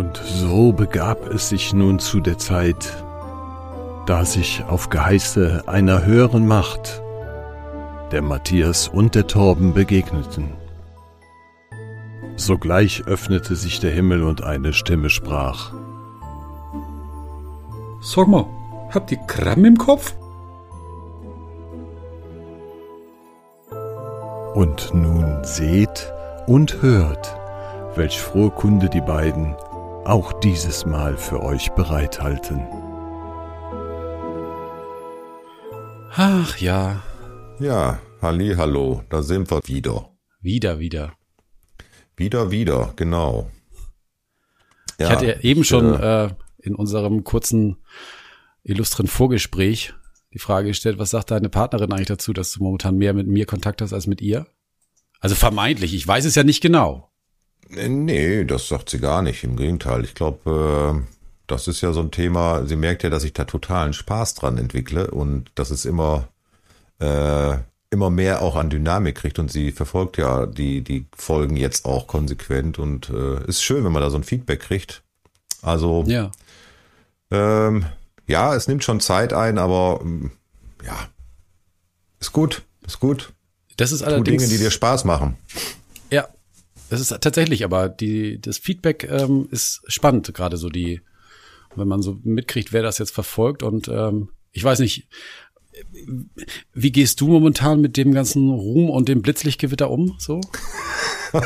Und so begab es sich nun zu der Zeit, da sich auf Geheiße einer höheren Macht der Matthias und der Torben begegneten. Sogleich öffnete sich der Himmel und eine Stimme sprach. Sag mal, habt ihr Kram im Kopf? Und nun seht und hört, welch frohe Kunde die beiden auch dieses Mal für euch bereithalten. Ach ja. Ja, halli, hallo, da sind wir wieder. Wieder, wieder. Wieder, wieder, genau. Ja, ich hatte ja eben schon äh, äh, in unserem kurzen, illustren Vorgespräch die Frage gestellt, was sagt deine Partnerin eigentlich dazu, dass du momentan mehr mit mir Kontakt hast als mit ihr? Also vermeintlich, ich weiß es ja nicht genau. Nee, das sagt sie gar nicht. Im Gegenteil. Ich glaube, äh, das ist ja so ein Thema. Sie merkt ja, dass ich da totalen Spaß dran entwickle und dass es immer, äh, immer mehr auch an Dynamik kriegt und sie verfolgt ja die, die Folgen jetzt auch konsequent und äh, ist schön, wenn man da so ein Feedback kriegt. Also, ja. Ähm, ja, es nimmt schon Zeit ein, aber ähm, ja, ist gut, ist gut. Das ist allerdings tu Dinge, die dir Spaß machen. Ja, das ist tatsächlich, aber die, das Feedback ähm, ist spannend, gerade so die, wenn man so mitkriegt, wer das jetzt verfolgt. Und ähm, ich weiß nicht, wie gehst du momentan mit dem ganzen Ruhm und dem Blitzlichtgewitter um? So?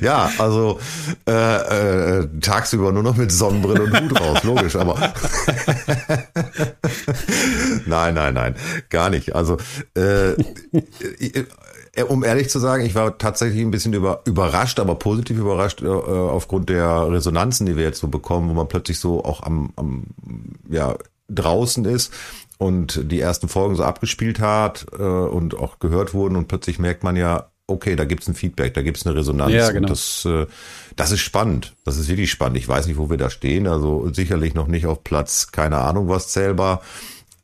ja, also äh, äh, tagsüber nur noch mit Sonnenbrille und Hut raus, logisch, aber nein, nein, nein, gar nicht. Also äh, äh, um ehrlich zu sagen, ich war tatsächlich ein bisschen über, überrascht, aber positiv überrascht äh, aufgrund der Resonanzen, die wir jetzt so bekommen, wo man plötzlich so auch am, am ja draußen ist und die ersten Folgen so abgespielt hat äh, und auch gehört wurden und plötzlich merkt man ja, okay, da gibt's ein Feedback, da gibt's eine Resonanz. Ja, genau. Und das, äh, das ist spannend. Das ist wirklich spannend. Ich weiß nicht, wo wir da stehen. Also sicherlich noch nicht auf Platz, keine Ahnung was zählbar.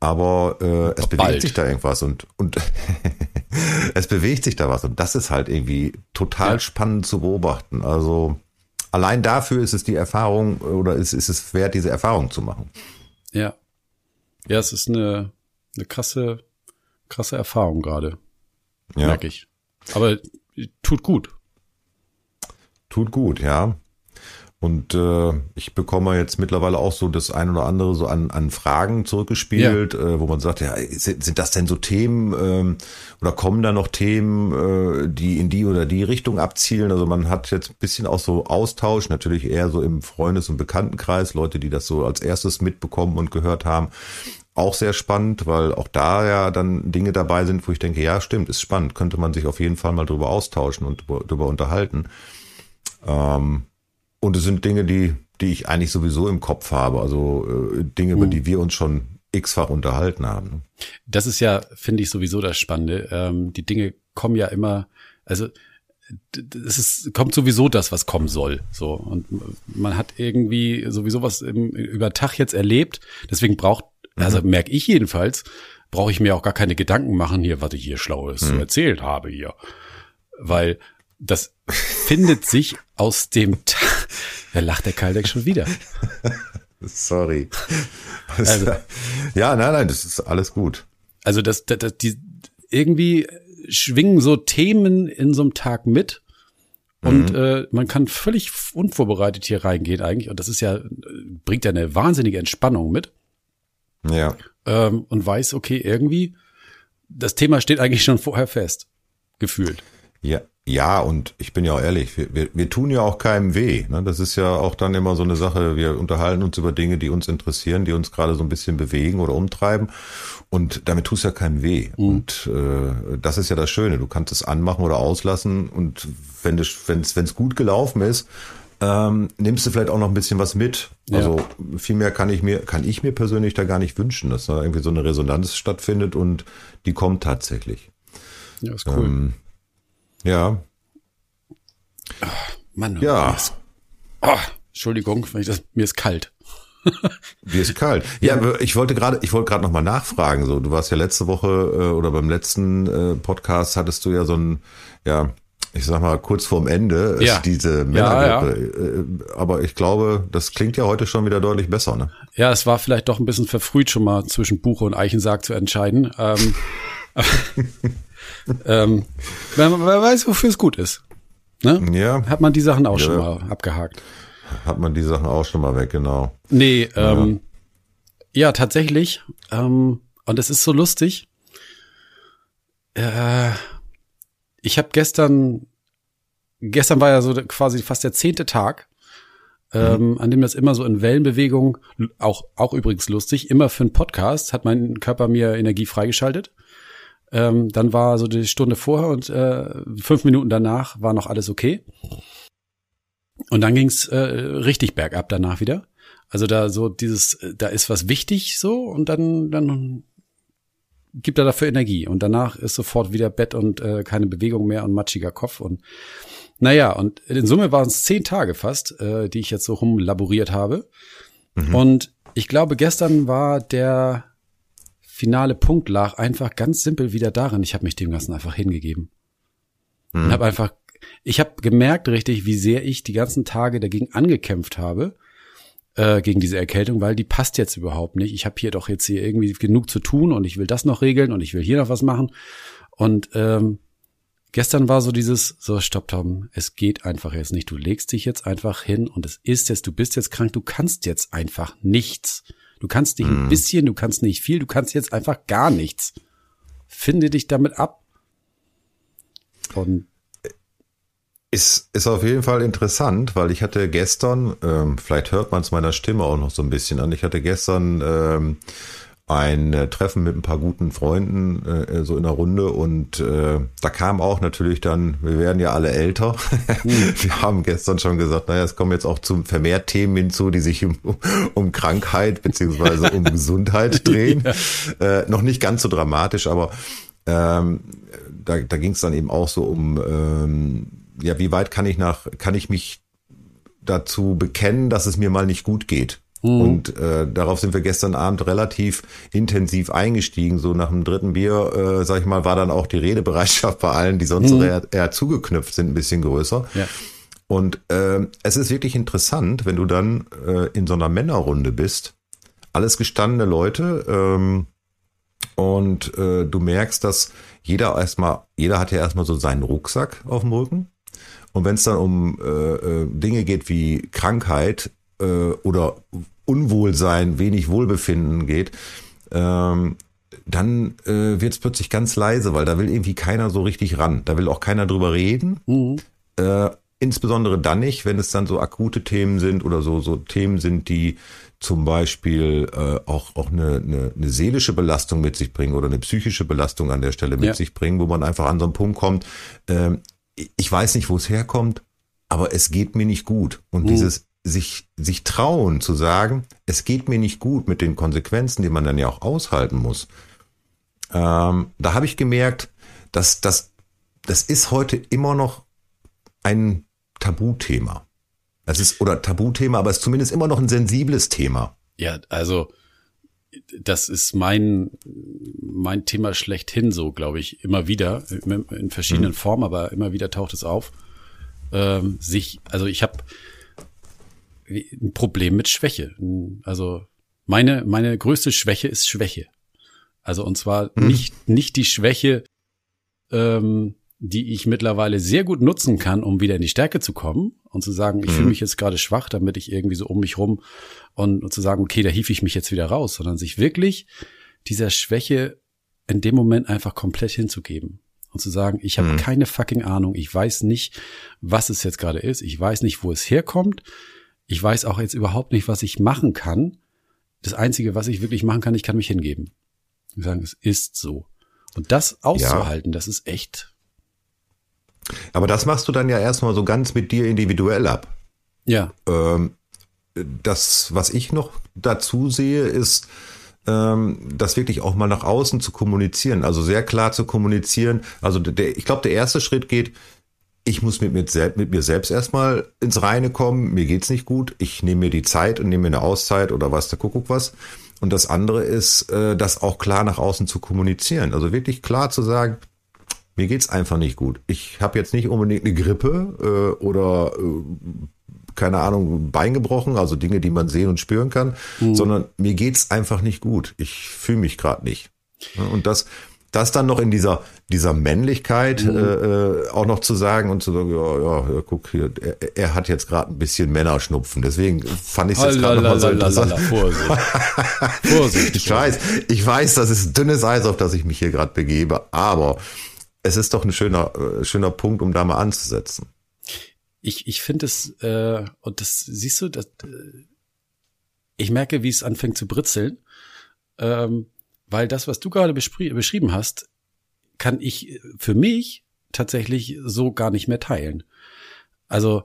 Aber äh, es bewegt bald. sich da irgendwas und, und es bewegt sich da was. Und das ist halt irgendwie total ja. spannend zu beobachten. Also allein dafür ist es die Erfahrung oder ist, ist es wert, diese Erfahrung zu machen. Ja. Ja, es ist eine, eine krasse, krasse Erfahrung gerade. Ja. Merke ich. Aber tut gut. Tut gut, ja. Und äh, ich bekomme jetzt mittlerweile auch so das ein oder andere so an, an Fragen zurückgespielt, ja. äh, wo man sagt, ja, sind, sind das denn so Themen ähm, oder kommen da noch Themen, äh, die in die oder die Richtung abzielen? Also man hat jetzt ein bisschen auch so Austausch, natürlich eher so im Freundes- und Bekanntenkreis, Leute, die das so als erstes mitbekommen und gehört haben. Auch sehr spannend, weil auch da ja dann Dinge dabei sind, wo ich denke, ja, stimmt, ist spannend, könnte man sich auf jeden Fall mal drüber austauschen und drüber unterhalten. Ähm, und es sind Dinge, die, die ich eigentlich sowieso im Kopf habe. Also äh, Dinge, über uh. die wir uns schon x-fach unterhalten haben. Ne? Das ist ja, finde ich, sowieso das Spannende. Ähm, die Dinge kommen ja immer, also es ist, kommt sowieso das, was kommen soll. So. Und man hat irgendwie sowieso was im, über Tag jetzt erlebt. Deswegen braucht, mhm. also merke ich jedenfalls, brauche ich mir auch gar keine Gedanken machen hier, was ich hier Schlaues mhm. erzählt habe hier. Weil das findet sich aus dem Tag. Da lacht der Kaldeck schon wieder. Sorry. Also, ja, nein, nein, das ist alles gut. Also das, das, das die irgendwie schwingen so Themen in so einem Tag mit und mhm. äh, man kann völlig unvorbereitet hier reingehen eigentlich und das ist ja bringt ja eine wahnsinnige Entspannung mit. Ja. Ähm, und weiß, okay, irgendwie das Thema steht eigentlich schon vorher fest, gefühlt. Ja, ja, und ich bin ja auch ehrlich, wir, wir, wir tun ja auch keinem weh. Ne? Das ist ja auch dann immer so eine Sache, wir unterhalten uns über Dinge, die uns interessieren, die uns gerade so ein bisschen bewegen oder umtreiben. Und damit tust ja keinem weh. Mhm. Und äh, das ist ja das Schöne. Du kannst es anmachen oder auslassen. Und wenn es wenn's gut gelaufen ist, ähm, nimmst du vielleicht auch noch ein bisschen was mit. Ja. Also viel mehr kann ich mir, kann ich mir persönlich da gar nicht wünschen, dass da irgendwie so eine Resonanz stattfindet und die kommt tatsächlich. Ja, ist cool. Ähm, ja. Ach, Mann. Ja. Ist, oh, Entschuldigung, wenn ich das, mir ist kalt. Mir ist kalt. Ja, ja, ich wollte gerade, ich wollte gerade noch mal nachfragen. So, du warst ja letzte Woche äh, oder beim letzten äh, Podcast hattest du ja so ein, ja, ich sag mal, kurz vorm Ende Ja. diese Ja, Männergrippe. Äh, Aber ich glaube, das klingt ja heute schon wieder deutlich besser, ne? Ja, es war vielleicht doch ein bisschen verfrüht, schon mal zwischen Buche und Eichensarg zu entscheiden. Ähm, ähm, wer, wer weiß, wofür es gut ist. Ne? Ja, Hat man die Sachen auch Ja. schon mal abgehakt. hat man die Sachen auch schon mal weg, genau. Nee, ähm, ja, tatsächlich. Ähm, und es ist so lustig. Äh, ich habe gestern, gestern war ja so quasi fast der zehnte Tag, ähm, an dem das immer so in Wellenbewegung, auch, auch übrigens lustig, immer für einen Podcast hat mein Körper mir Energie freigeschaltet. Ähm, dann war so die Stunde vorher und äh, fünf Minuten danach war noch alles okay. Und dann ging's äh, richtig bergab danach wieder. Also da so dieses, da ist was wichtig so und dann, dann gibt er dafür Energie. Und danach ist sofort wieder Bett und äh, keine Bewegung mehr und matschiger Kopf. Und naja, und in Summe waren es zehn Tage fast, äh, die ich jetzt so rumlaboriert habe. Und ich glaube, gestern war der finale Punkt lag einfach ganz simpel wieder darin. Ich habe mich dem Ganzen einfach hingegeben. Und habe einfach, ich habe gemerkt richtig, wie sehr ich die ganzen Tage dagegen angekämpft habe, äh, gegen diese Erkältung, weil die passt jetzt überhaupt nicht. Ich habe hier doch jetzt hier irgendwie genug zu tun und ich will das noch regeln und ich will hier noch was machen. Und ähm, gestern war so dieses, so stopp Tom, es geht einfach jetzt nicht. Du legst dich jetzt einfach hin und es ist jetzt, du bist jetzt krank, du kannst jetzt einfach nichts. Du kannst nicht ein bisschen, du kannst nicht viel, du kannst jetzt einfach gar nichts. Finde dich damit ab. Und Ist, ist auf jeden Fall interessant, weil ich hatte gestern, ähm, vielleicht hört man es meiner Stimme auch noch so ein bisschen an, ich hatte gestern ähm, ein äh, Treffen mit ein paar guten Freunden äh, so in der Runde und äh, da kam auch natürlich dann, wir werden ja alle älter. wir haben gestern schon gesagt, naja, es kommen jetzt auch zum vermehrt Themen hinzu, die sich um, um Krankheit beziehungsweise um Gesundheit drehen. äh, noch nicht ganz so dramatisch, aber ähm, da, da ging es dann eben auch so um, ähm, ja, wie weit kann ich nach, kann ich mich dazu bekennen, dass es mir mal nicht gut geht? Und äh, darauf sind wir gestern Abend relativ intensiv eingestiegen. So nach dem dritten Bier, äh, sag ich mal, war dann auch die Redebereitschaft bei allen, die sonst eher, eher zugeknüpft sind, ein bisschen größer. Ja. Und äh, es ist wirklich interessant, wenn du dann äh, in so einer Männerrunde bist, alles gestandene Leute, ähm, und äh, du merkst, dass jeder erstmal, jeder hat ja erstmal so seinen Rucksack auf dem Rücken. Und wenn es dann um äh, äh, Dinge geht wie Krankheit äh, oder Unwohlsein, wenig Wohlbefinden geht, ähm, dann äh, wird es plötzlich ganz leise, weil da will irgendwie keiner so richtig ran. Da will auch keiner drüber reden. Äh, insbesondere dann nicht, wenn es dann so akute Themen sind oder so, so Themen sind, die zum Beispiel äh, auch, auch eine, eine, eine seelische Belastung mit sich bringen oder eine psychische Belastung an der Stelle mit Ja. sich bringen, wo man einfach an so einen Punkt kommt, ähm, ich weiß nicht, wo es herkommt, aber es geht mir nicht gut. Und dieses sich, sich trauen zu sagen, es geht mir nicht gut mit den Konsequenzen, die man dann ja auch aushalten muss. Ähm, da habe ich gemerkt, dass das, das ist heute immer noch ein Tabuthema. Es ist, oder Tabuthema, aber es ist zumindest immer noch ein sensibles Thema. Ja, also das ist mein mein Thema schlechthin so, glaube ich, immer wieder in verschiedenen Formen, aber immer wieder taucht es auf. Ähm, sich, also ich habe ein Problem mit Schwäche. Also meine meine größte Schwäche ist Schwäche. Also und zwar nicht nicht die Schwäche, ähm, die ich mittlerweile sehr gut nutzen kann, um wieder in die Stärke zu kommen und zu sagen, ich fühle mich jetzt gerade schwach, damit ich irgendwie so um mich rum und, und zu sagen, okay, da hief ich mich jetzt wieder raus, sondern sich wirklich dieser Schwäche in dem Moment einfach komplett hinzugeben und zu sagen, ich habe keine fucking Ahnung, ich weiß nicht, was es jetzt gerade ist, ich weiß nicht, wo es herkommt, ich weiß auch jetzt überhaupt nicht, was ich machen kann. Das Einzige, was ich wirklich machen kann, ich kann mich hingeben. Und sagen, es ist so. Und das auszuhalten, das ist echt, Aber das machst du dann ja erstmal so ganz mit dir individuell ab. ja, Ähm, das, was ich noch dazu sehe, ist, ähm, das wirklich auch mal nach außen zu kommunizieren, also sehr klar zu kommunizieren. Also der, ich glaube, der erste Schritt geht, ich muss mit mir, selbst, mit mir selbst erstmal ins Reine kommen, mir geht's nicht gut, ich nehme mir die Zeit und nehme mir eine Auszeit oder was, der Kuckuck was. Und das andere ist, äh, das auch klar nach außen zu kommunizieren. Also wirklich klar zu sagen, Mir geht's einfach nicht gut. Ich habe jetzt nicht unbedingt eine Grippe äh, oder äh, keine Ahnung, Bein gebrochen, also Dinge, die man sehen und spüren kann, mhm. sondern mir geht's einfach nicht gut. Ich fühle mich gerade nicht. Und das, das dann noch in dieser, dieser Männlichkeit mhm. äh, auch noch zu sagen und zu sagen, ja, ja, guck hier, er, er hat jetzt gerade ein bisschen Männerschnupfen. Deswegen fand ich es jetzt gerade nochmal so interessant. Vorsicht. Vorsicht. ich weiß, ich weiß, das ist dünnes Eis, auf das ich mich hier gerade begebe, aber es ist doch ein schöner, äh, schöner Punkt, um da mal anzusetzen. Ich, ich finde es, äh, und das siehst du, das, äh, ich merke, wie es anfängt zu britzeln. Ähm, weil das, was du gerade beschrieben hast, kann ich für mich tatsächlich so gar nicht mehr teilen. Also,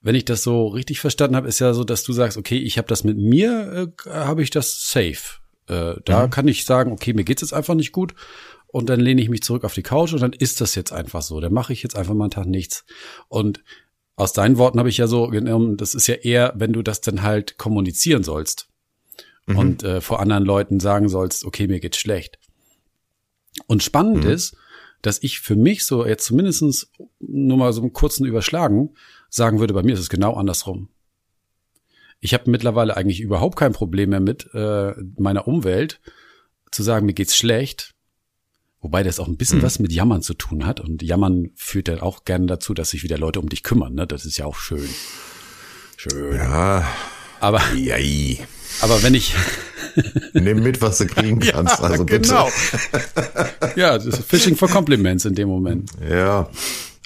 wenn ich das so richtig verstanden habe, ist ja so, dass du sagst, okay, ich habe das mit mir, äh, habe ich das safe. Äh, da mhm. kann ich sagen, okay, mir geht's jetzt einfach nicht gut und dann lehne ich mich zurück auf die Couch und dann ist das jetzt einfach so. Dann mache ich jetzt einfach mal einen Tag nichts. Und aus deinen Worten habe ich ja so genommen, das ist ja eher, wenn du das dann halt kommunizieren sollst mhm. und äh, vor anderen Leuten sagen sollst, okay, mir geht's schlecht. Und spannend mhm. ist, dass ich für mich so jetzt zumindestens nur mal so einen kurzen Überschlagen sagen würde, bei mir ist es genau andersrum. Ich habe mittlerweile eigentlich überhaupt kein Problem mehr mit äh, meiner Umwelt zu sagen, mir geht's schlecht. Wobei das auch ein bisschen mhm. was mit Jammern zu tun hat. Und Jammern führt dann auch gerne dazu, dass sich wieder Leute um dich kümmern. Ne? Das ist ja auch schön. Schön. Ja. Aber. Jai. Aber wenn ich Nimm mit, was du kriegen kannst. ja, also bitte. Genau. ja, das ist Fishing for Compliments in dem Moment. Ja.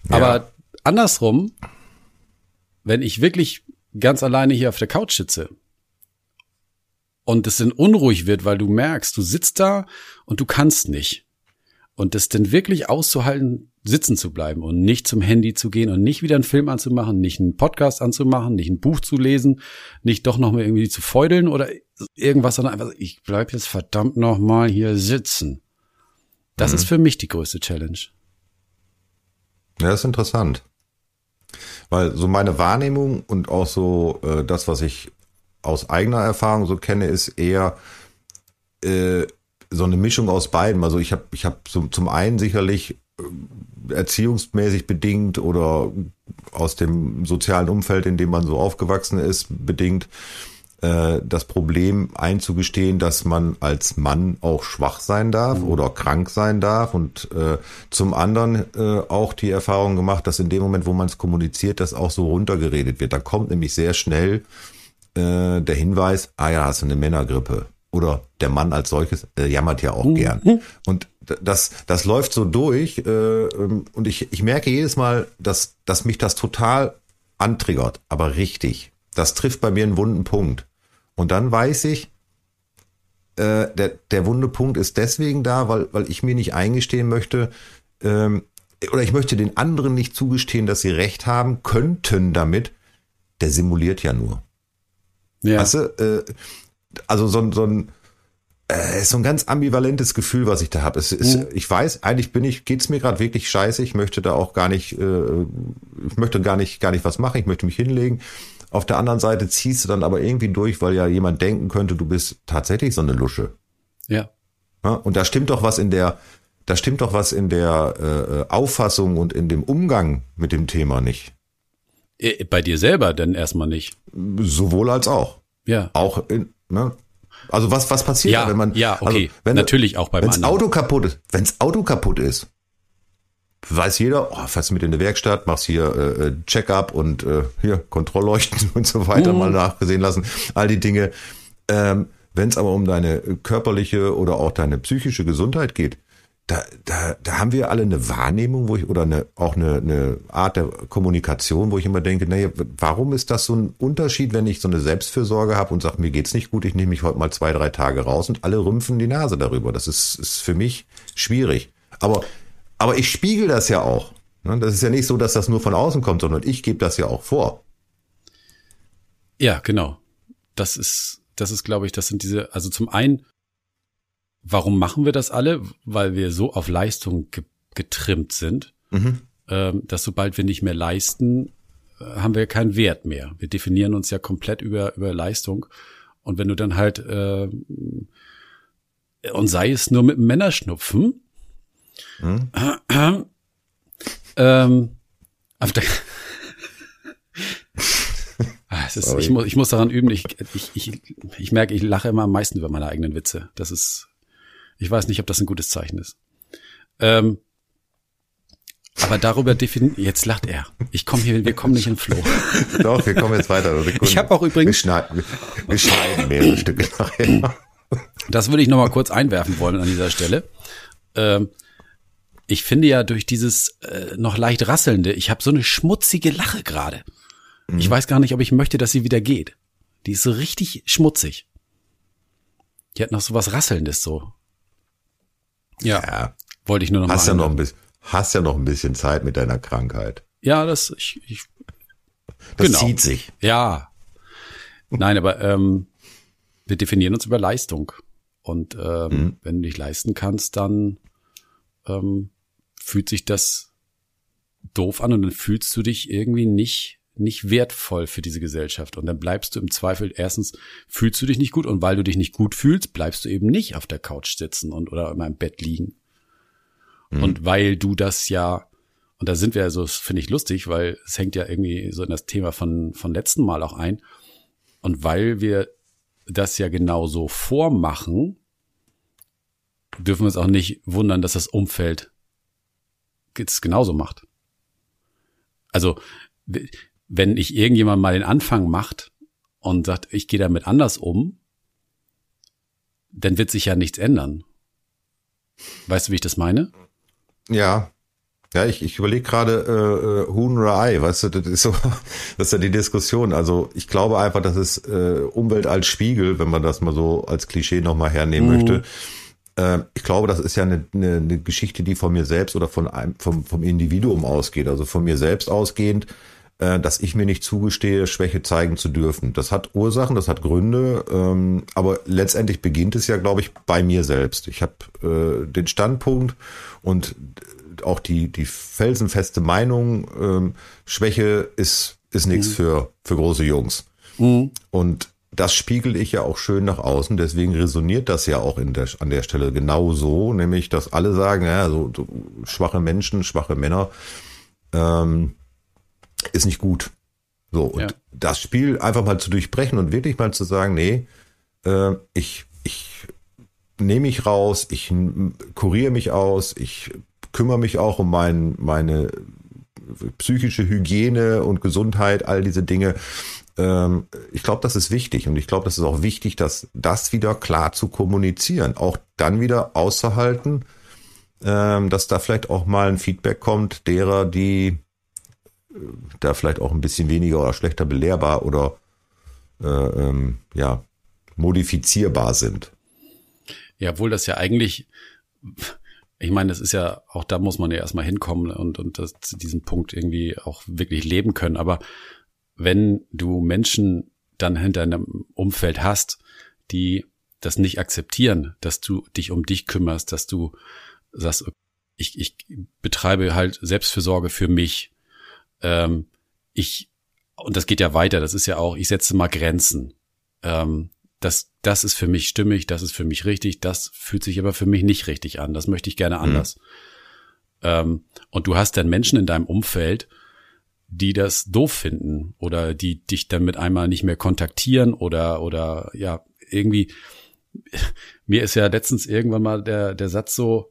Aber ja. andersrum, wenn ich wirklich ganz alleine hier auf der Couch sitze und es dann unruhig wird, weil du merkst, du sitzt da und du kannst nicht. Und das dann wirklich auszuhalten, sitzen zu bleiben und nicht zum Handy zu gehen und nicht wieder einen Film anzumachen, nicht einen Podcast anzumachen, nicht ein Buch zu lesen, nicht doch noch mal irgendwie zu feudeln oder irgendwas, sondern einfach, ich bleib jetzt verdammt noch mal hier sitzen. Das mhm. ist für mich die größte Challenge. Ja, das ist interessant. Weil so meine Wahrnehmung und auch so äh, das, was ich aus eigener Erfahrung so kenne, ist eher äh, so eine Mischung aus beiden. Also ich habe ich hab so, zum einen sicherlich erziehungsmäßig bedingt oder aus dem sozialen Umfeld, in dem man so aufgewachsen ist, bedingt, äh, das Problem einzugestehen, dass man als Mann auch schwach sein darf mhm. oder krank sein darf und äh, zum anderen äh, auch die Erfahrung gemacht, dass in dem Moment, wo man es kommuniziert, das auch so runtergeredet wird. Da kommt nämlich sehr schnell äh, der Hinweis, ah ja, hast du eine Männergrippe oder der Mann als solches äh, jammert ja auch mhm. gern. Und das, das läuft so durch äh, ähm, und ich, ich merke jedes Mal, dass, dass mich das total antriggert, aber richtig. Das trifft bei mir einen wunden Punkt. Und dann weiß ich, äh, der, der wunde Punkt ist deswegen da, weil, weil ich mir nicht eingestehen möchte, ähm, oder ich möchte den anderen nicht zugestehen, dass sie recht haben könnten damit. Der simuliert ja nur. Ja. Weißt du, äh, also so, so ein äh, ist so ein ganz ambivalentes Gefühl, was ich da habe. Es ist, mhm. ich weiß, eigentlich bin ich, geht's mir gerade wirklich scheiße. Ich möchte da auch gar nicht, äh, ich möchte gar nicht, gar nicht was machen. Ich möchte mich hinlegen. Auf der anderen Seite ziehst du dann aber irgendwie durch, weil ja jemand denken könnte, du bist tatsächlich so eine Lusche. Ja. ja und da stimmt doch was in der, da stimmt doch was in der äh, Auffassung und in dem Umgang mit dem Thema nicht. Äh, bei dir selber denn erstmal nicht. Sowohl als auch. Ja. Auch in, ne, also was, was passiert, ja, wenn man, ja, also okay, also wenn, natürlich auch beim wenn's Auto kaputt ist, wenn's Auto kaputt ist, weiß jeder, oh, fährst mit in die Werkstatt, machst hier äh, äh Check-up und äh, hier Kontrollleuchten und so weiter mhm. mal nachgesehen lassen, all die Dinge. Ähm, wenn es aber um deine körperliche oder auch deine psychische Gesundheit geht, da, da, da haben wir alle eine Wahrnehmung, wo ich, oder eine, auch eine, eine Art der Kommunikation, wo ich immer denke, naja, warum ist das so ein Unterschied, wenn ich so eine Selbstfürsorge habe und sage, mir geht's nicht gut, ich nehme mich heute mal zwei, drei Tage raus und alle rümpfen die Nase darüber. Das ist, ist für mich schwierig. Aber, aber ich spiegel das ja auch. Ne? Das ist ja nicht so, dass das nur von außen kommt, sondern ich gebe das ja auch vor. Ja, genau. Das ist, das ist, glaube ich, das sind diese, also zum einen Warum machen wir das alle? Weil wir so auf Leistung ge getrimmt sind, mhm. ähm, dass sobald wir nicht mehr leisten, äh, haben wir keinen Wert mehr. Wir definieren uns ja komplett über, über Leistung. Und wenn du dann halt, äh, und sei es nur mit Männerschnupfen, Hm? ähm, auf der ah, ist, ich, muss, ich muss daran üben. Ich, ich, ich, ich merke, ich lache immer am meisten über meine eigenen Witze. Das ist, ich weiß nicht, ob das ein gutes Zeichen ist. Ähm, aber darüber definieren, jetzt lacht er. Ich komme hier, wir kommen nicht in Flow. Doch, wir kommen jetzt weiter. Ich habe auch übrigens. Wir schneiden, wir schneiden mehrere Stücke nachher. Das würde ich nochmal kurz einwerfen wollen an dieser Stelle. Ähm, ich finde ja durch dieses äh, noch leicht rasselnde, ich habe so eine schmutzige Lache gerade. Mhm. Ich weiß gar nicht, ob ich möchte, dass sie wieder geht. Die ist so richtig schmutzig. Die hat noch so was Rasselndes so. Ja. ja. Wollte ich nur noch hast mal. Ja noch ein bisschen, hast ja noch ein bisschen Zeit mit deiner Krankheit. Ja, das, ich, ich das genau. zieht sich. Ja. Nein, aber ähm, wir definieren uns über Leistung. Und ähm, mhm. wenn du dich leisten kannst, dann ähm, fühlt sich das doof an und dann fühlst du dich irgendwie nicht nicht wertvoll für diese Gesellschaft und dann bleibst du im Zweifel erstens fühlst du dich nicht gut und weil du dich nicht gut fühlst, bleibst du eben nicht auf der Couch sitzen und oder in im Bett liegen. Mhm. Und weil du das ja und da sind wir ja so, finde ich lustig, weil es hängt ja irgendwie so in das Thema von von letzten Mal auch ein und weil wir das ja genauso vormachen, dürfen wir uns auch nicht wundern, dass das Umfeld es genauso macht. Also, wenn ich irgendjemand mal den Anfang macht und sagt, ich gehe damit anders um, dann wird sich ja nichts ändern. Weißt du, wie ich das meine? Ja. Ja, ich, ich überlege gerade äh, Huhn oder Ei, weißt du, das ist so, das ist ja die Diskussion. Also ich glaube einfach, dass es äh, Umwelt als Spiegel, wenn man das mal so als Klischee nochmal hernehmen mhm. möchte, äh, ich glaube, das ist ja eine, eine, eine Geschichte, die von mir selbst oder von einem, vom, vom Individuum ausgeht, also von mir selbst ausgehend, äh, dass ich mir nicht zugestehe, Schwäche zeigen zu dürfen. Das hat Ursachen, das hat Gründe, ähm, aber letztendlich beginnt es ja, glaube ich, bei mir selbst. Ich habe äh, den Standpunkt und auch die, die felsenfeste Meinung, ähm, Schwäche ist, ist nichts mhm. für, für große Jungs. Mhm. Und das spiegel ich ja auch schön nach außen, deswegen resoniert das ja auch in der, an der Stelle genau so, nämlich, dass alle sagen, ja, so, so schwache Menschen, schwache Männer, ähm, ist nicht gut. So, und ja. das Spiel einfach mal zu durchbrechen und wirklich mal zu sagen, nee, äh, ich, ich nehme mich raus, ich kuriere mich aus, ich kümmere mich auch um mein, meine psychische Hygiene und Gesundheit, all diese Dinge ähm, ich glaube, das ist wichtig und ich glaube, das ist auch wichtig, dass das wieder klar zu kommunizieren, auch dann wieder auszuhalten, ähm, dass da vielleicht auch mal ein Feedback kommt derer, die da vielleicht auch ein bisschen weniger oder schlechter belehrbar oder äh, ähm, ja modifizierbar sind. Ja, obwohl das ja eigentlich, ich meine, das ist ja auch da muss man ja erstmal hinkommen und und das, diesen Punkt irgendwie auch wirklich leben können. Aber wenn du Menschen dann hinter einem Umfeld hast, die das nicht akzeptieren, dass du dich um dich kümmerst, dass du sagst, ich, ich betreibe halt Selbstfürsorge für mich. Ähm, ich, und das geht ja weiter, das ist ja auch, ich setze mal Grenzen. Ähm, das, das ist für mich stimmig, das ist für mich richtig, das fühlt sich aber für mich nicht richtig an, das möchte ich gerne mhm. anders. Mhm. Ähm, und du hast dann Menschen in deinem Umfeld, die das doof finden oder die dich dann mit einmal nicht mehr kontaktieren oder oder ja irgendwie mir ist ja letztens irgendwann mal der der Satz so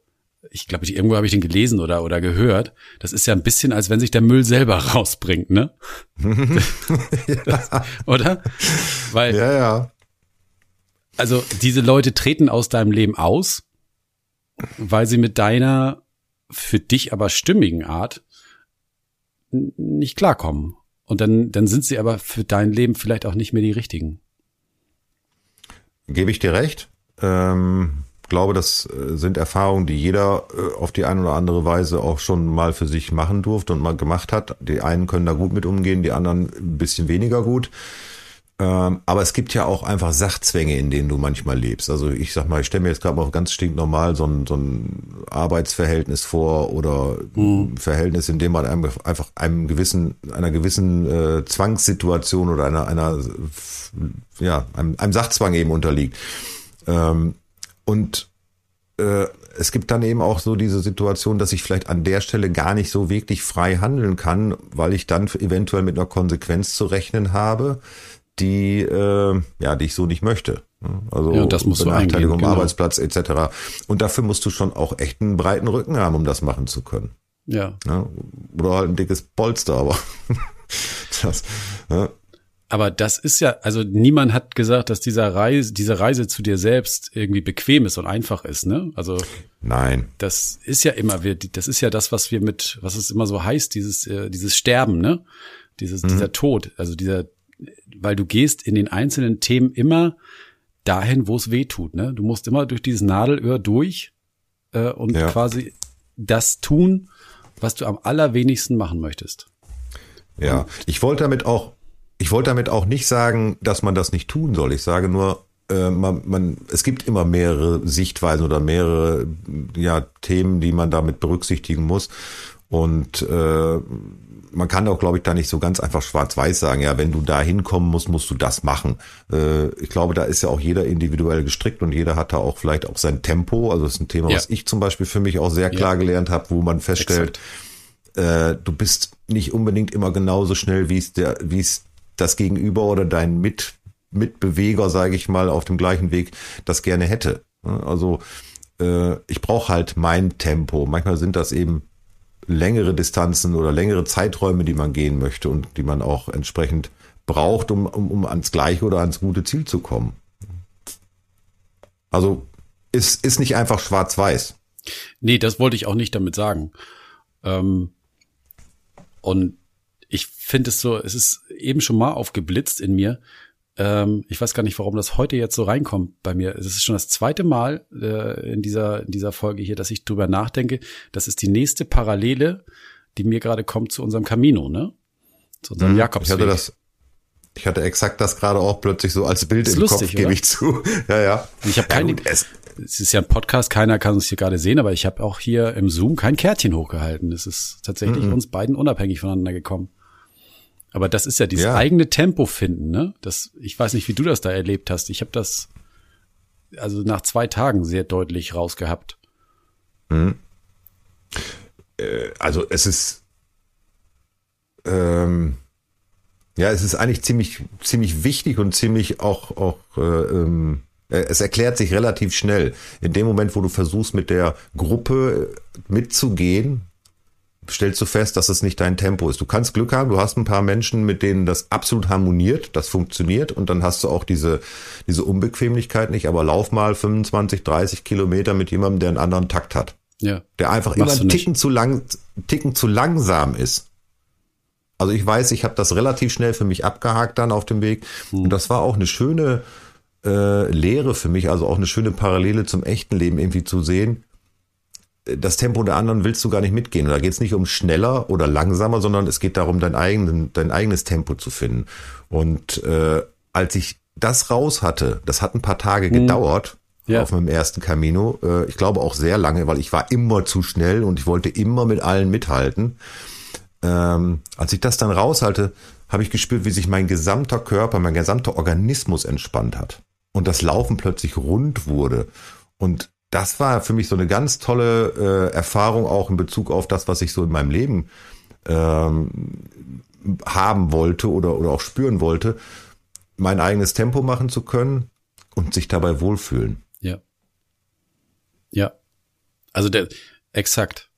ich glaube irgendwo habe ich den gelesen oder oder gehört das ist ja ein bisschen als wenn sich der Müll selber rausbringt ne das, oder weil ja ja also diese Leute treten aus deinem Leben aus weil sie mit deiner für dich aber stimmigen Art nicht klarkommen. Und dann, dann sind sie aber für dein Leben vielleicht auch nicht mehr die richtigen. Gebe ich dir recht. Ähm, glaube, das äh, sind Erfahrungen, die jeder äh, auf die eine oder andere Weise auch schon mal für sich machen durfte und mal gemacht hat. Die einen können da gut mit umgehen, die anderen ein bisschen weniger gut. Ähm, aber es gibt ja auch einfach Sachzwänge, in denen du manchmal lebst. Also ich sag mal, ich stelle mir jetzt gerade mal ganz stinknormal so ein, so ein Arbeitsverhältnis vor oder mhm. ein Verhältnis, in dem man einem einfach einem gewissen, einer gewissen äh, Zwangssituation oder einer, einer ja, einem, einem Sachzwang eben unterliegt. Ähm, und äh, es gibt dann eben auch so diese Situation, dass ich vielleicht an der Stelle gar nicht so wirklich frei handeln kann, weil ich dann eventuell mit einer Konsequenz zu rechnen habe, die äh, ja, die ich so nicht möchte. Also ja, das musst Benachteiligung am genau. Arbeitsplatz etc. Und dafür musst du schon auch echt einen breiten Rücken haben, um das machen zu können. Ja. ja oder halt ein dickes Polster, aber das, ja. Aber das ist ja, also niemand hat gesagt, dass dieser Reise, diese Reise zu dir selbst irgendwie bequem ist und einfach ist, ne? Also nein, das ist ja immer, wir, das ist ja das, was wir mit, was es immer so heißt, dieses, äh, dieses Sterben, ne? Dieses, mhm. dieser Tod, also dieser, weil du gehst in den einzelnen Themen immer dahin, wo es weh tut, ne? Du musst immer durch dieses Nadelöhr durch äh, und ja. quasi das tun, was du am allerwenigsten machen möchtest. Ja, ich wollte damit auch ich wollte damit auch nicht sagen, dass man das nicht tun soll. Ich sage nur, äh, man, man, es gibt immer mehrere Sichtweisen oder mehrere ja, Themen, die man damit berücksichtigen muss. Und äh, man kann auch, glaube ich, da nicht so ganz einfach schwarz-weiß sagen, ja, wenn du da hinkommen musst, musst du das machen. Äh, ich glaube, da ist ja auch jeder individuell gestrickt und jeder hat da auch vielleicht auch sein Tempo. Also das ist ein Thema, ja. was ich zum Beispiel für mich auch sehr klar ja. gelernt habe, wo man feststellt, äh, du bist nicht unbedingt immer genauso schnell, wie es der, wie es das Gegenüber oder dein Mit, Mitbeweger, sage ich mal, auf dem gleichen Weg das gerne hätte. Also äh, ich brauche halt mein Tempo. Manchmal sind das eben längere Distanzen oder längere Zeiträume, die man gehen möchte und die man auch entsprechend braucht, um, um, um ans gleiche oder ans gute Ziel zu kommen. Also ist, ist nicht einfach schwarz-weiß. Nee, das wollte ich auch nicht damit sagen. Ähm, und ich finde es so, es ist eben schon mal aufgeblitzt in mir. Ähm, ich weiß gar nicht, warum das heute jetzt so reinkommt bei mir. Es ist schon das zweite Mal äh, in dieser in dieser Folge hier, dass ich drüber nachdenke. Das ist die nächste Parallele, die mir gerade kommt zu unserem Camino, ne? Zu unserem mhm, Jakobsweg. Ich hatte das, ich hatte exakt das gerade auch plötzlich so als Bild im lustig, Kopf, gebe ich zu. ja, ja. Ich habe keine. Ja, es, es ist ja ein Podcast, keiner kann uns hier gerade sehen, aber ich habe auch hier im Zoom kein Kärtchen hochgehalten. Es ist tatsächlich mhm. uns beiden unabhängig voneinander gekommen. Aber das ist ja dieses ja. eigene Tempo finden, ne? Das, ich weiß nicht, wie du das da erlebt hast. Ich habe das also nach zwei Tagen sehr deutlich rausgehabt. Mhm. Äh, also es ist ähm, ja, es ist eigentlich ziemlich ziemlich wichtig und ziemlich auch auch äh, ähm, äh, es erklärt sich relativ schnell. In dem Moment, wo du versuchst, mit der Gruppe mitzugehen, stellst du fest, dass es nicht dein Tempo ist. Du kannst Glück haben, du hast ein paar Menschen, mit denen das absolut harmoniert, das funktioniert und dann hast du auch diese, diese Unbequemlichkeit nicht, aber lauf mal 25, 30 Kilometer mit jemandem, der einen anderen Takt hat. Ja. Der einfach immer einen Ticken zu lang, Ticken zu langsam ist. Also ich weiß, ich habe das relativ schnell für mich abgehakt dann auf dem Weg hm. und das war auch eine schöne äh, Lehre für mich, also auch eine schöne Parallele zum echten Leben irgendwie zu sehen das Tempo der anderen willst du gar nicht mitgehen. Da geht es nicht um schneller oder langsamer, sondern es geht darum, dein, eigenen, dein eigenes Tempo zu finden. Und äh, als ich das raus hatte, das hat ein paar Tage hm. gedauert ja. auf meinem ersten Camino. Äh, ich glaube auch sehr lange, weil ich war immer zu schnell und ich wollte immer mit allen mithalten. Ähm, als ich das dann raushalte, habe ich gespürt, wie sich mein gesamter Körper, mein gesamter Organismus entspannt hat. Und das Laufen plötzlich rund wurde. Und das war für mich so eine ganz tolle äh, Erfahrung auch in Bezug auf das, was ich so in meinem Leben ähm, haben wollte oder, oder auch spüren wollte, mein eigenes Tempo machen zu können und sich dabei wohlfühlen. Ja. Ja. Also der, exakt.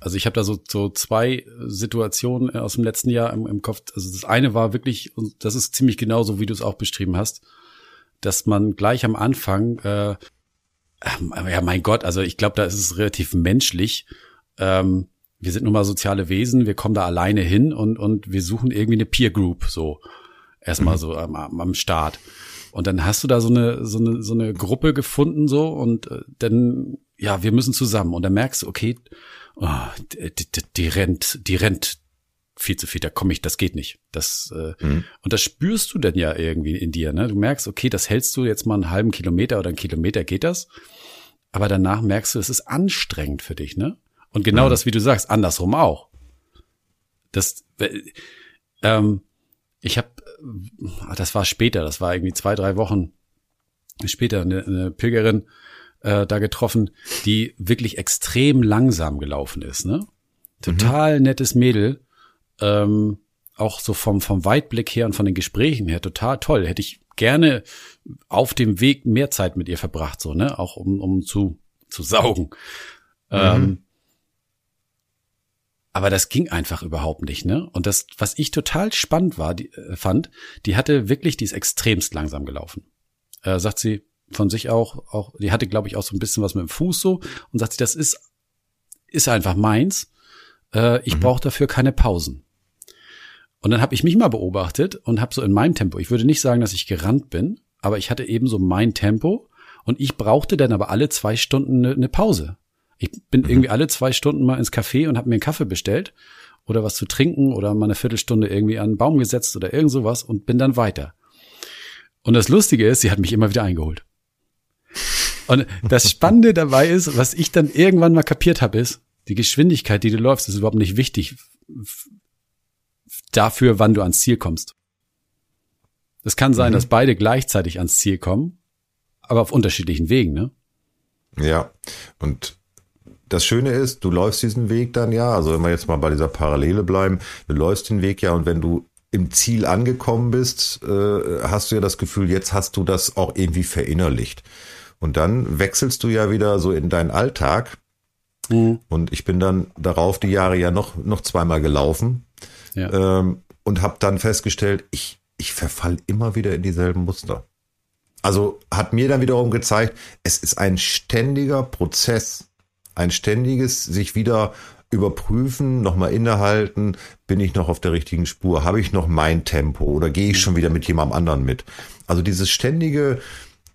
Also ich habe da so, so zwei Situationen aus dem letzten Jahr im, im Kopf. Also das eine war wirklich, und das ist ziemlich genauso, wie du es auch beschrieben hast, dass man gleich am Anfang äh, ja, mein Gott, also ich glaube, da ist es relativ menschlich. Ähm, wir sind nun mal soziale Wesen, wir kommen da alleine hin und, und wir suchen irgendwie eine Peer Group, so erstmal mhm. so am, am Start. Und dann hast du da so eine, so eine, so eine Gruppe gefunden, so, und äh, dann, ja, wir müssen zusammen. Und dann merkst du, okay, oh, die, die, die rennt, die rennt viel zu viel, da komme ich, das geht nicht. Das äh, mhm. und das spürst du dann ja irgendwie in dir. Ne? Du merkst, okay, das hältst du jetzt mal einen halben Kilometer oder einen Kilometer geht das, aber danach merkst du, es ist anstrengend für dich, ne? Und genau mhm. das, wie du sagst, andersrum auch. Das, äh, ähm, ich habe, das war später, das war irgendwie zwei, drei Wochen später, eine, eine Pilgerin äh, da getroffen, die wirklich extrem langsam gelaufen ist, ne? Total mhm. nettes Mädel. Ähm, auch so vom, vom Weitblick her und von den Gesprächen her total toll. Hätte ich gerne auf dem Weg mehr Zeit mit ihr verbracht, so, ne? Auch um, um zu, zu saugen. Mhm. Ähm, aber das ging einfach überhaupt nicht, ne? Und das, was ich total spannend war, die, äh, fand, die hatte wirklich, die ist extremst langsam gelaufen. Äh, sagt sie von sich auch, auch, die hatte, glaube ich, auch so ein bisschen was mit dem Fuß so und sagt sie, das ist, ist einfach meins. Äh, ich mhm. brauche dafür keine Pausen. Und dann habe ich mich mal beobachtet und habe so in meinem Tempo, ich würde nicht sagen, dass ich gerannt bin, aber ich hatte eben so mein Tempo und ich brauchte dann aber alle zwei Stunden eine, eine Pause. Ich bin mhm. irgendwie alle zwei Stunden mal ins Café und habe mir einen Kaffee bestellt oder was zu trinken oder mal eine Viertelstunde irgendwie an einen Baum gesetzt oder irgend sowas und bin dann weiter. Und das Lustige ist, sie hat mich immer wieder eingeholt. Und das Spannende dabei ist, was ich dann irgendwann mal kapiert habe, ist, die Geschwindigkeit, die du läufst, ist überhaupt nicht wichtig dafür, wann du ans Ziel kommst. Es kann sein, mhm. dass beide gleichzeitig ans Ziel kommen, aber auf unterschiedlichen Wegen, ne? Ja, und das Schöne ist, du läufst diesen Weg dann ja, also wenn wir jetzt mal bei dieser Parallele bleiben, du läufst den Weg ja und wenn du im Ziel angekommen bist, äh, hast du ja das Gefühl, jetzt hast du das auch irgendwie verinnerlicht. Und dann wechselst du ja wieder so in deinen Alltag. Mhm. Und ich bin dann darauf die Jahre ja noch, noch zweimal gelaufen ähm, und habe dann festgestellt, ich, ich verfall immer wieder in dieselben Muster. Also hat mir dann wiederum gezeigt, es ist ein ständiger Prozess, ein ständiges sich wieder überprüfen, nochmal innehalten, bin ich noch auf der richtigen Spur, habe ich noch mein Tempo oder gehe ich schon wieder mit jemandem anderen mit? Also dieses ständige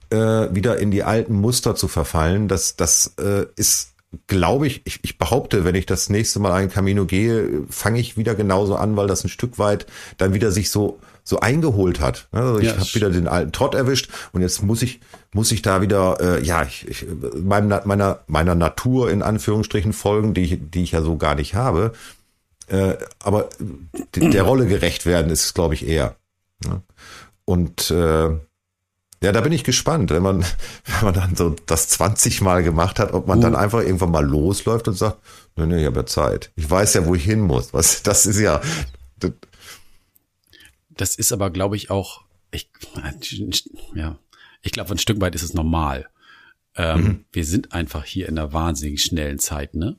äh, wieder in die alten Muster zu verfallen, das, das äh, ist, glaube ich, ich, ich behaupte, wenn ich das nächste Mal ein Camino gehe, fange ich wieder genauso an, weil das ein Stück weit dann wieder sich so so eingeholt hat. Also ich ja, habe wieder den alten Trott erwischt und jetzt muss ich muss ich da wieder äh, ja ich, ich meinem, meiner meiner Natur in Anführungsstrichen folgen, die ich, die ich ja so gar nicht habe. Äh, aber der Rolle gerecht werden ist, glaube ich, eher. Ne? Und äh, ja, da bin ich gespannt, wenn man, wenn man dann so das 20 Mal gemacht hat, ob man uh. dann einfach irgendwann mal losläuft und sagt, nee, nee, ich habe ja Zeit. Ich weiß ja, wo ich hin muss. Was, das ist ja, das, das ist aber, glaube ich, auch, ich, ja, ich glaube, ein Stück weit ist es normal. Ähm, mhm. Wir sind einfach hier in einer wahnsinnig schnellen Zeit, ne?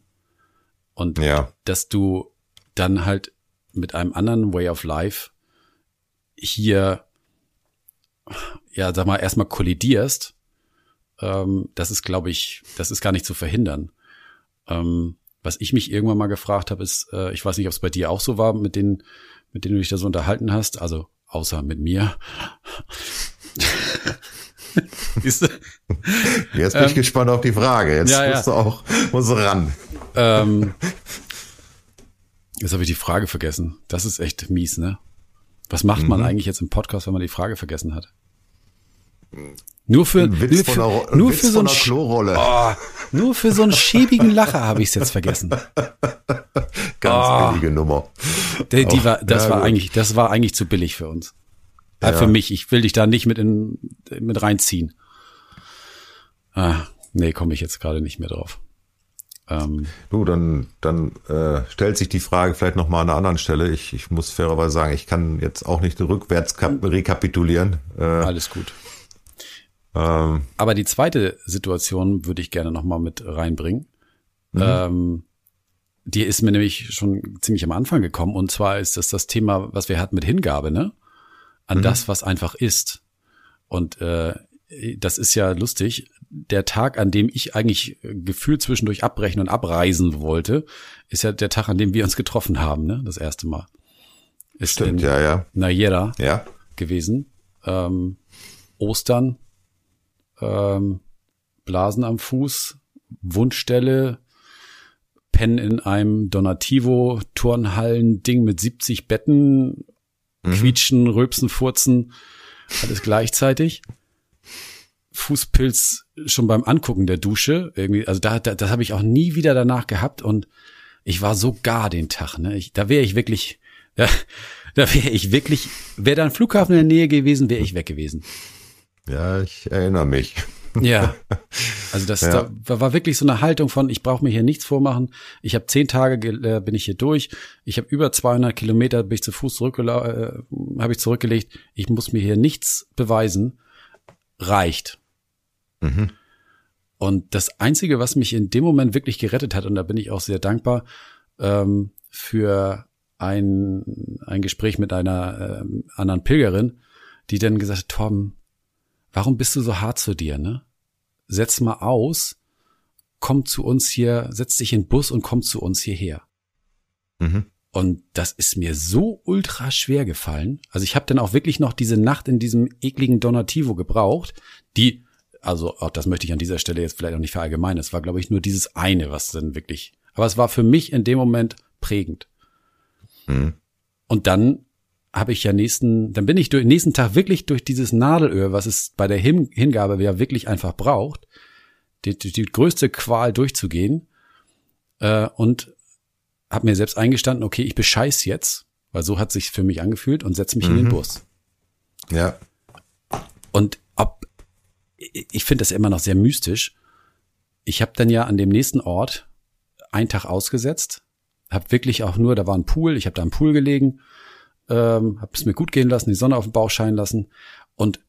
Und ja. dass du dann halt mit einem anderen Way of Life hier, ja, sag mal, erstmal kollidierst, ähm, das ist, glaube ich, das ist gar nicht zu verhindern. Ähm, was ich mich irgendwann mal gefragt habe, ist, äh, ich weiß nicht, ob es bei dir auch so war, mit den mit denen du dich da so unterhalten hast, also außer mit mir. Jetzt bin ich ähm, gespannt auf die Frage. Jetzt ja, musst ja. du auch musst du ran. Ähm, jetzt habe ich die Frage vergessen. Das ist echt mies, ne? Was macht man mhm. eigentlich jetzt im Podcast, wenn man die Frage vergessen hat? Nur für, nur für, einer, nur für so ein Klorolle. Oh, nur für so einen schäbigen Lacher habe ich es jetzt vergessen. Ganz oh. billige Nummer. Die, die war, das ja, war gut. eigentlich, das war eigentlich zu billig für uns. Äh, ja. Für mich. Ich will dich da nicht mit in, mit reinziehen. Ah, nee, komme ich jetzt gerade nicht mehr drauf. Ähm, du, dann, dann äh, stellt sich die Frage vielleicht noch mal an einer anderen Stelle. Ich, ich muss fairerweise sagen, ich kann jetzt auch nicht rückwärts rekapitulieren. Äh, alles gut. Ähm, Aber die zweite Situation würde ich gerne noch mal mit reinbringen. Mhm. Ähm, die ist mir nämlich schon ziemlich am Anfang gekommen. Und zwar ist das das Thema, was wir hatten mit Hingabe, ne? An mhm. das, was einfach ist. Und äh, das ist ja lustig. Der Tag, an dem ich eigentlich gefühlt zwischendurch abbrechen und abreisen wollte, ist ja der Tag, an dem wir uns getroffen haben, ne? Das erste Mal. Ist Stimmt, ja, ja. Nayera ja. gewesen. Ähm, Ostern, ähm, Blasen am Fuß, Wundstelle, pennen in einem Donativo-Turnhallen-Ding mit 70 Betten, mhm. quietschen, rülpsen, furzen, alles gleichzeitig. Fußpilz schon beim Angucken der Dusche, irgendwie, also da, da das habe ich auch nie wieder danach gehabt und ich war so gar den Tag, ne? Ich, da wäre ich wirklich, da, da wäre ich wirklich, wäre da ein Flughafen in der Nähe gewesen, wäre ich weg gewesen. Ja, ich erinnere mich. Ja. Also das ja. da war wirklich so eine Haltung von, ich brauche mir hier nichts vormachen. Ich habe zehn Tage äh, bin ich hier durch. Ich habe über 200 Kilometer bin ich zu Fuß zurückgela äh, habe ich zurückgelegt. Ich muss mir hier nichts beweisen. Reicht. Mhm. Und das Einzige, was mich in dem Moment wirklich gerettet hat, und da bin ich auch sehr dankbar, ähm, für ein, ein Gespräch mit einer äh, anderen Pilgerin, die dann gesagt hat, Tom, warum bist du so hart zu dir, ne? Setz mal aus, komm zu uns hier, setz dich in den Bus und komm zu uns hierher. Mhm. Und das ist mir so ultra schwer gefallen. Also ich habe dann auch wirklich noch diese Nacht in diesem ekligen Donativo gebraucht, die, also auch das möchte ich an dieser Stelle jetzt vielleicht auch nicht verallgemeinern. Es war, glaube ich, nur dieses eine, was dann wirklich, aber es war für mich in dem Moment prägend. Mhm. Und dann habe ich ja nächsten, dann bin ich durch, nächsten Tag wirklich durch dieses Nadelöhr, was es bei der Hin Hingabe ja wirklich einfach braucht, die, die, die größte Qual durchzugehen äh, und habe mir selbst eingestanden, okay, ich bescheiß jetzt, weil so hat sich für mich angefühlt und setze mich mhm. in den mhm. Bus. Ja. Und ob ich finde das immer noch sehr mystisch. Ich habe dann ja an dem nächsten Ort einen Tag ausgesetzt, habe wirklich auch nur, da war ein Pool, ich habe da im Pool gelegen, ähm, habe es mir gut gehen lassen, die Sonne auf den Bauch scheinen lassen und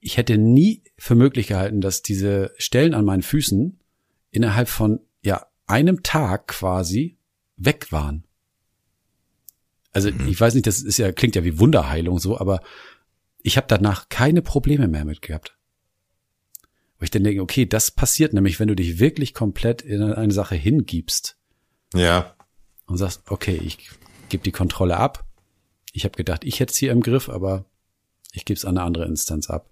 ich hätte nie für möglich gehalten, dass diese Stellen an meinen Füßen innerhalb von ja einem Tag quasi weg waren. Also mhm. ich weiß nicht, das ist ja klingt ja wie Wunderheilung so, aber ich habe danach keine Probleme mehr mit gehabt. Wo ich dann denke, okay, das passiert nämlich, wenn du dich wirklich komplett in eine Sache hingibst. Ja. Und sagst, okay, ich gebe die Kontrolle ab. Ich habe gedacht, ich hätte es hier im Griff, aber ich gebe es an eine andere Instanz ab.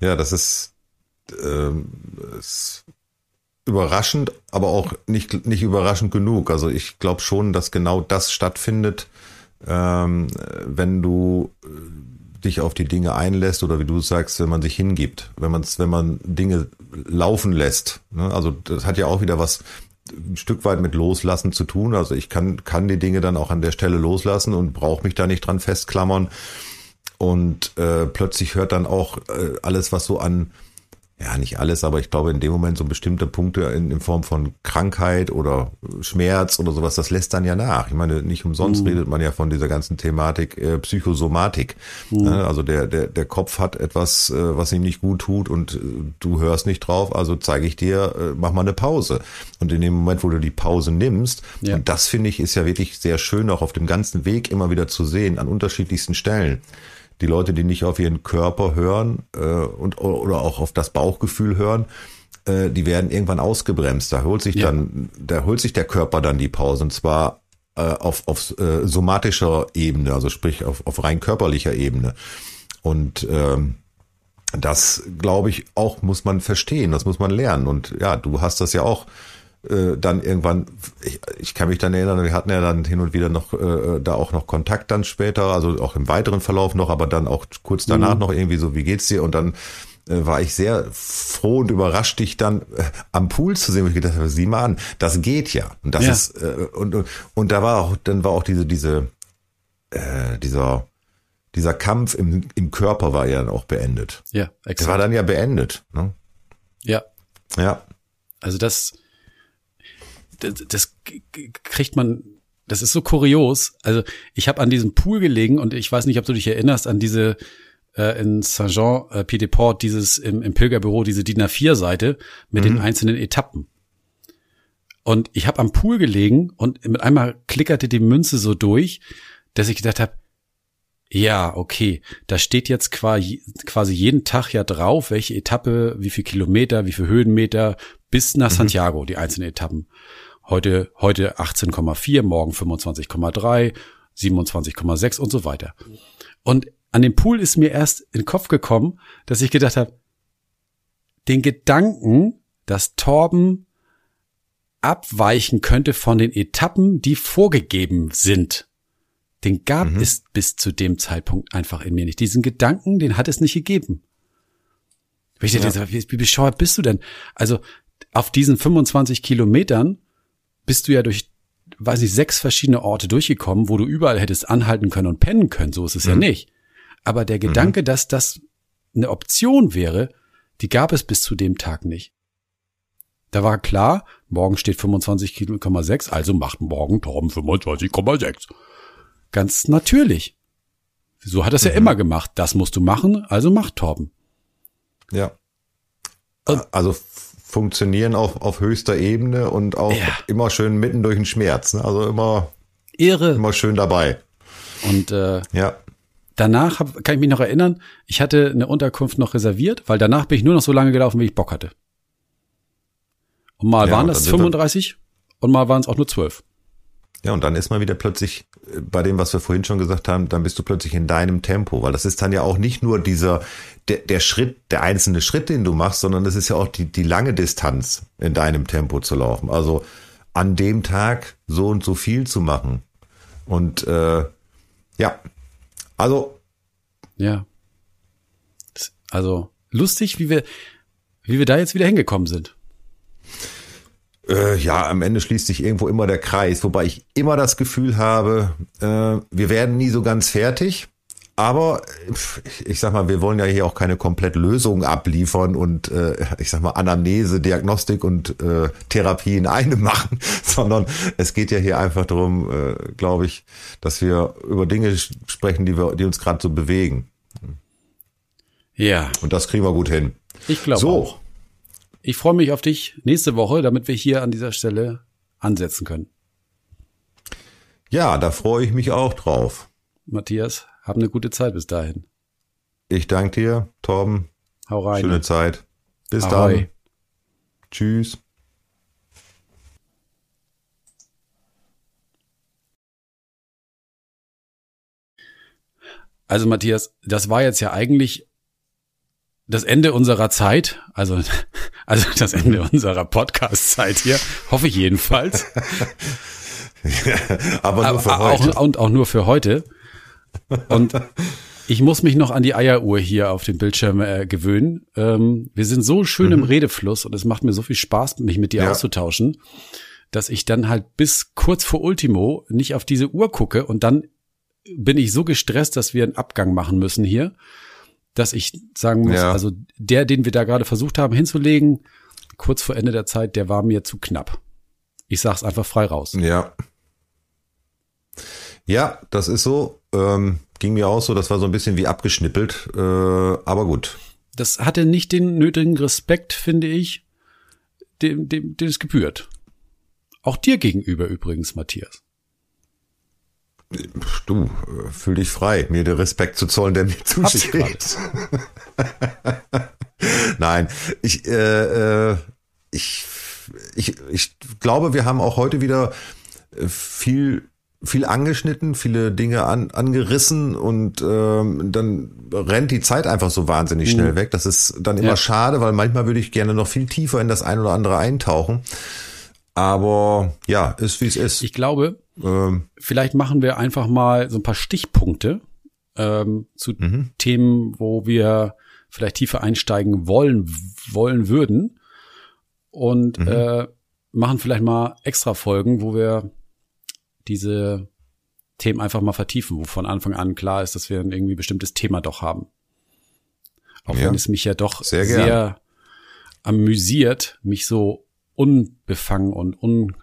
Ja, das ist, ähm, ist überraschend, aber auch nicht, nicht überraschend genug. Also ich glaube schon, dass genau das stattfindet, ähm, wenn du äh, dich auf die Dinge einlässt oder wie du sagst, wenn man sich hingibt, wenn man wenn man Dinge laufen lässt. Ne? Also das hat ja auch wieder was ein Stück weit mit Loslassen zu tun. Also ich kann kann die Dinge dann auch an der Stelle loslassen und brauche mich da nicht dran festklammern. Und äh, plötzlich hört dann auch äh, alles, was so an ja, nicht alles, aber ich glaube in dem Moment so bestimmte Punkte in, in Form von Krankheit oder Schmerz oder sowas, das lässt dann ja nach. Ich meine, nicht umsonst mhm. redet man ja von dieser ganzen Thematik äh, Psychosomatik. Mhm. Ne? Also der, der, der Kopf hat etwas, äh, was ihm nicht gut tut und äh, du hörst nicht drauf, also zeige ich dir, äh, mach mal eine Pause. Und in dem Moment, wo du die Pause nimmst, ja. und das finde ich ist ja wirklich sehr schön, auch auf dem ganzen Weg immer wieder zu sehen, an unterschiedlichsten Stellen die Leute, die nicht auf ihren Körper hören äh, und oder auch auf das Bauchgefühl hören, äh, die werden irgendwann ausgebremst. Da holt sich ja. dann, da holt sich der Körper dann die Pause und zwar äh, auf, auf äh, somatischer Ebene, also sprich auf, auf rein körperlicher Ebene. Und ähm, das, glaube ich, auch muss man verstehen, das muss man lernen. Und ja, du hast das ja auch äh, dann irgendwann, ich, ich kann mich dann erinnern, wir hatten ja dann hin und wieder noch äh, da auch noch Kontakt dann später, also auch im weiteren Verlauf noch, aber dann auch kurz danach mhm. noch irgendwie so, wie geht's dir? Und dann äh, war ich sehr froh und überrascht, dich dann äh, am Pool zu sehen, wo ich gedacht habe, sieh mal an, das geht ja. Und das ja. ist, äh, und, und, und da war auch, dann war auch diese, diese, äh, dieser, dieser Kampf im, im Körper war ja dann auch beendet. Ja, exakt. Der war dann ja beendet. Ne? Ja. Ja. Also das, das, das kriegt man, das ist so kurios. Also ich habe an diesem Pool gelegen und ich weiß nicht, ob du dich erinnerst an diese äh, in Saint-Jean-Pied-de-Port, dieses im, im Pilgerbüro, diese DIN A4-Seite mit mhm. den einzelnen Etappen. Und ich habe am Pool gelegen und mit einmal klickerte die Münze so durch, dass ich gedacht habe, ja, okay, da steht jetzt quasi, quasi jeden Tag ja drauf, welche Etappe, wie viel Kilometer, wie viel Höhenmeter bis nach mhm. Santiago, die einzelnen Etappen. Heute, heute 18,4, morgen 25,3, 27,6 und so weiter. Und an dem Pool ist mir erst in den Kopf gekommen, dass ich gedacht habe, den Gedanken, dass Torben abweichen könnte von den Etappen, die vorgegeben sind, den gab mhm. es bis zu dem Zeitpunkt einfach in mir nicht. Diesen Gedanken, den hat es nicht gegeben. Ich ja. dachte, wie, wie bescheuert bist du denn? Also auf diesen 25 Kilometern bist du ja durch, weiß ich, sechs verschiedene Orte durchgekommen, wo du überall hättest anhalten können und pennen können. So ist es mhm. ja nicht. Aber der Gedanke, mhm. dass das eine Option wäre, die gab es bis zu dem Tag nicht. Da war klar, morgen steht 25,6, also macht morgen Torben 25,6. Ganz natürlich. So hat er es mhm. ja immer gemacht. Das musst du machen, also macht Torben. Ja. Also funktionieren auf, auf höchster Ebene und auch ja. immer schön mitten durch den Schmerz. Ne? Also immer, Irre. immer schön dabei. Und äh, ja. danach hab, kann ich mich noch erinnern, ich hatte eine Unterkunft noch reserviert, weil danach bin ich nur noch so lange gelaufen, wie ich Bock hatte. Und mal ja, waren das 35 und mal waren es auch nur 12. Ja, und dann ist man wieder plötzlich äh, bei dem, was wir vorhin schon gesagt haben, dann bist du plötzlich in deinem Tempo, weil das ist dann ja auch nicht nur dieser, der, der Schritt, der einzelne Schritt, den du machst, sondern das ist ja auch die, die lange Distanz in deinem Tempo zu laufen. Also an dem Tag so und so viel zu machen. Und äh, ja, also. Ja. Also lustig, wie wir, wie wir da jetzt wieder hingekommen sind. Äh, ja, am Ende schließt sich irgendwo immer der Kreis, wobei ich immer das Gefühl habe, äh, wir werden nie so ganz fertig. Aber ich sag mal, wir wollen ja hier auch keine komplett Lösung abliefern und äh, ich sag mal Anamnese, Diagnostik und äh, Therapie in einem machen, sondern es geht ja hier einfach darum, äh, glaube ich, dass wir über Dinge sprechen, die wir, die uns gerade so bewegen. Ja. Und das kriegen wir gut hin. Ich glaube so. auch. Ich freue mich auf dich nächste Woche, damit wir hier an dieser Stelle ansetzen können. Ja, da freue ich mich auch drauf. Matthias, hab eine gute Zeit bis dahin. Ich danke dir, Torben. Hau rein. Schöne Zeit. Bis Ahoi. dann. Tschüss. Also Matthias, das war jetzt ja eigentlich das Ende unserer Zeit, also, also das Ende unserer Podcast-Zeit hier, hoffe ich jedenfalls. aber nur für heute. Auch, und auch nur für heute. Und ich muss mich noch an die Eieruhr hier auf dem Bildschirm äh, gewöhnen. Ähm, wir sind so schön mhm. im Redefluss und es macht mir so viel Spaß, mich mit dir ja. auszutauschen, dass ich dann halt bis kurz vor Ultimo nicht auf diese Uhr gucke und dann bin ich so gestresst, dass wir einen Abgang machen müssen hier dass ich sagen muss, ja. also der, den wir da gerade versucht haben hinzulegen, kurz vor Ende der Zeit, der war mir zu knapp. Ich sag's einfach frei raus. Ja. Ja, das ist so. Ähm, ging mir auch so, das war so ein bisschen wie abgeschnippelt, äh, aber gut. Das hatte nicht den nötigen Respekt, finde ich, dem, dem, dem es gebührt. Auch dir gegenüber übrigens, Matthias. Du, fühl dich frei, mir den Respekt zu zollen, der mir zusteht. Nein, ich, äh, äh, ich, ich, ich glaube, wir haben auch heute wieder äh, viel viel angeschnitten, viele Dinge an, angerissen und ähm, dann rennt die Zeit einfach so wahnsinnig schnell mhm. weg. Das ist dann immer ja. schade, weil manchmal würde ich gerne noch viel tiefer in das ein oder andere eintauchen. Aber ja, ist wie es ist. Ich glaube, ähm, vielleicht machen wir einfach mal so ein paar Stichpunkte ähm, zu mhm. Themen, wo wir vielleicht tiefer einsteigen wollen, wollen würden. Und mhm. äh, machen vielleicht mal extra Folgen, wo wir diese Themen einfach mal vertiefen, wo von Anfang an klar ist, dass wir ein irgendwie bestimmtes Thema doch haben. Auch ja, wenn es mich ja doch sehr, sehr amüsiert, mich so unbefangen und un,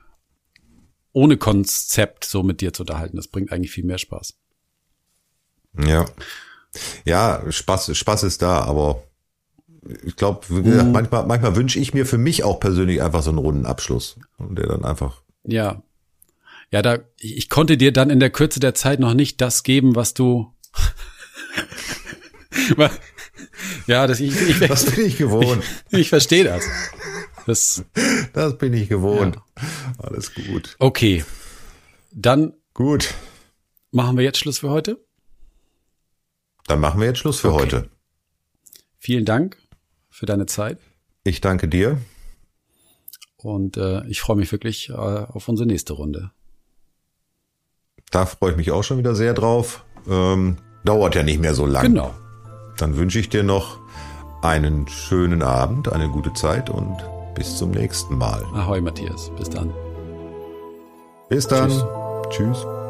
ohne Konzept so mit dir zu unterhalten. Das bringt eigentlich viel mehr Spaß. Ja. Ja, Spaß, Spaß ist da, aber ich glaube, mm. manchmal, manchmal wünsche ich mir für mich auch persönlich einfach so einen runden Abschluss. Und der dann einfach. Ja. Ja, da, ich konnte dir dann in der Kürze der Zeit noch nicht das geben, was du. ja, das, ich, ich, das bin ich gewohnt. Ich, ich verstehe das. Das, das bin ich gewohnt. Ja. Alles gut. Okay. Dann. Gut. Machen wir jetzt Schluss für heute? Dann machen wir jetzt Schluss für okay. heute. Vielen Dank für deine Zeit. Ich danke dir. Und äh, ich freue mich wirklich äh, auf unsere nächste Runde. Da freue ich mich auch schon wieder sehr drauf. Ähm, dauert ja nicht mehr so lange. Genau. Dann wünsche ich dir noch einen schönen Abend, eine gute Zeit und bis zum nächsten Mal. Ahoi, Matthias. Bis dann. Bis dann. Tschüss. Tschüss.